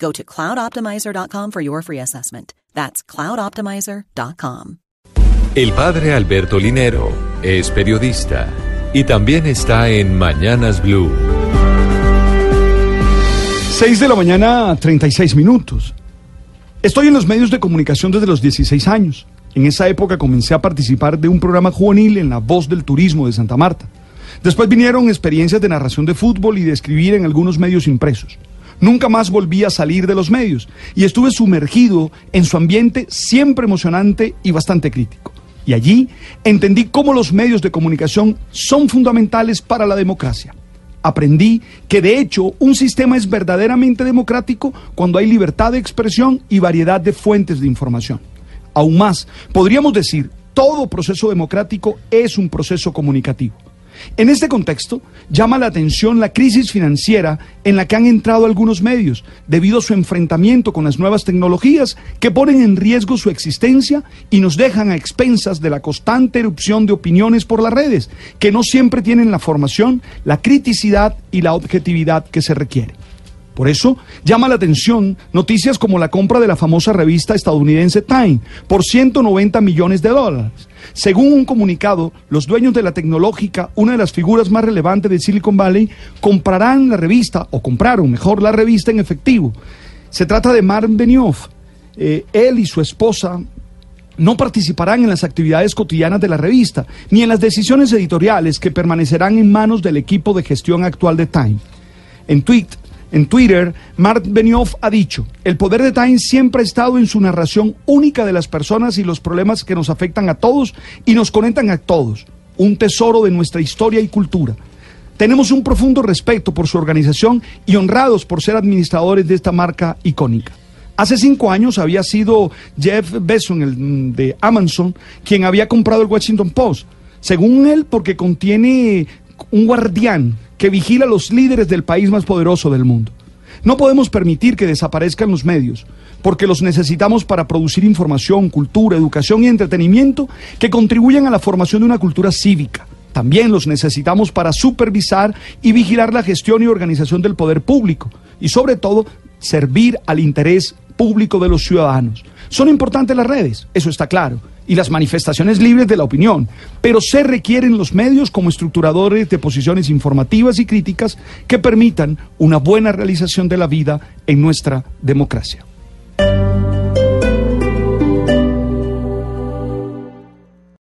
Go to cloudoptimizer.com for your free assessment. That's cloudoptimizer.com. El padre Alberto Linero es periodista y también está en Mañanas Blue. 6 de la mañana, 36 minutos. Estoy en los medios de comunicación desde los 16 años. En esa época comencé a participar de un programa juvenil en La Voz del Turismo de Santa Marta. Después vinieron experiencias de narración de fútbol y de escribir en algunos medios impresos. Nunca más volví a salir de los medios y estuve sumergido en su ambiente siempre emocionante y bastante crítico. Y allí entendí cómo los medios de comunicación son fundamentales para la democracia. Aprendí que de hecho un sistema es verdaderamente democrático cuando hay libertad de expresión y variedad de fuentes de información. Aún más, podríamos decir, todo proceso democrático es un proceso comunicativo. En este contexto, llama la atención la crisis financiera en la que han entrado algunos medios debido a su enfrentamiento con las nuevas tecnologías que ponen en riesgo su existencia y nos dejan a expensas de la constante erupción de opiniones por las redes, que no siempre tienen la formación, la criticidad y la objetividad que se requiere. Por eso llama la atención noticias como la compra de la famosa revista estadounidense Time por 190 millones de dólares. Según un comunicado, los dueños de la tecnológica, una de las figuras más relevantes de Silicon Valley, comprarán la revista, o compraron mejor la revista en efectivo. Se trata de Mark Benioff. Eh, él y su esposa no participarán en las actividades cotidianas de la revista, ni en las decisiones editoriales que permanecerán en manos del equipo de gestión actual de Time. En tweet, en Twitter, Mark Benioff ha dicho, el poder de Time siempre ha estado en su narración única de las personas y los problemas que nos afectan a todos y nos conectan a todos, un tesoro de nuestra historia y cultura. Tenemos un profundo respeto por su organización y honrados por ser administradores de esta marca icónica. Hace cinco años había sido Jeff Bezos de Amazon quien había comprado el Washington Post. Según él, porque contiene un guardián que vigila a los líderes del país más poderoso del mundo. No podemos permitir que desaparezcan los medios, porque los necesitamos para producir información, cultura, educación y entretenimiento que contribuyan a la formación de una cultura cívica. También los necesitamos para supervisar y vigilar la gestión y organización del poder público y sobre todo servir al interés público de los ciudadanos. Son importantes las redes, eso está claro, y las manifestaciones libres de la opinión, pero se requieren los medios como estructuradores de posiciones informativas y críticas que permitan una buena realización de la vida en nuestra democracia.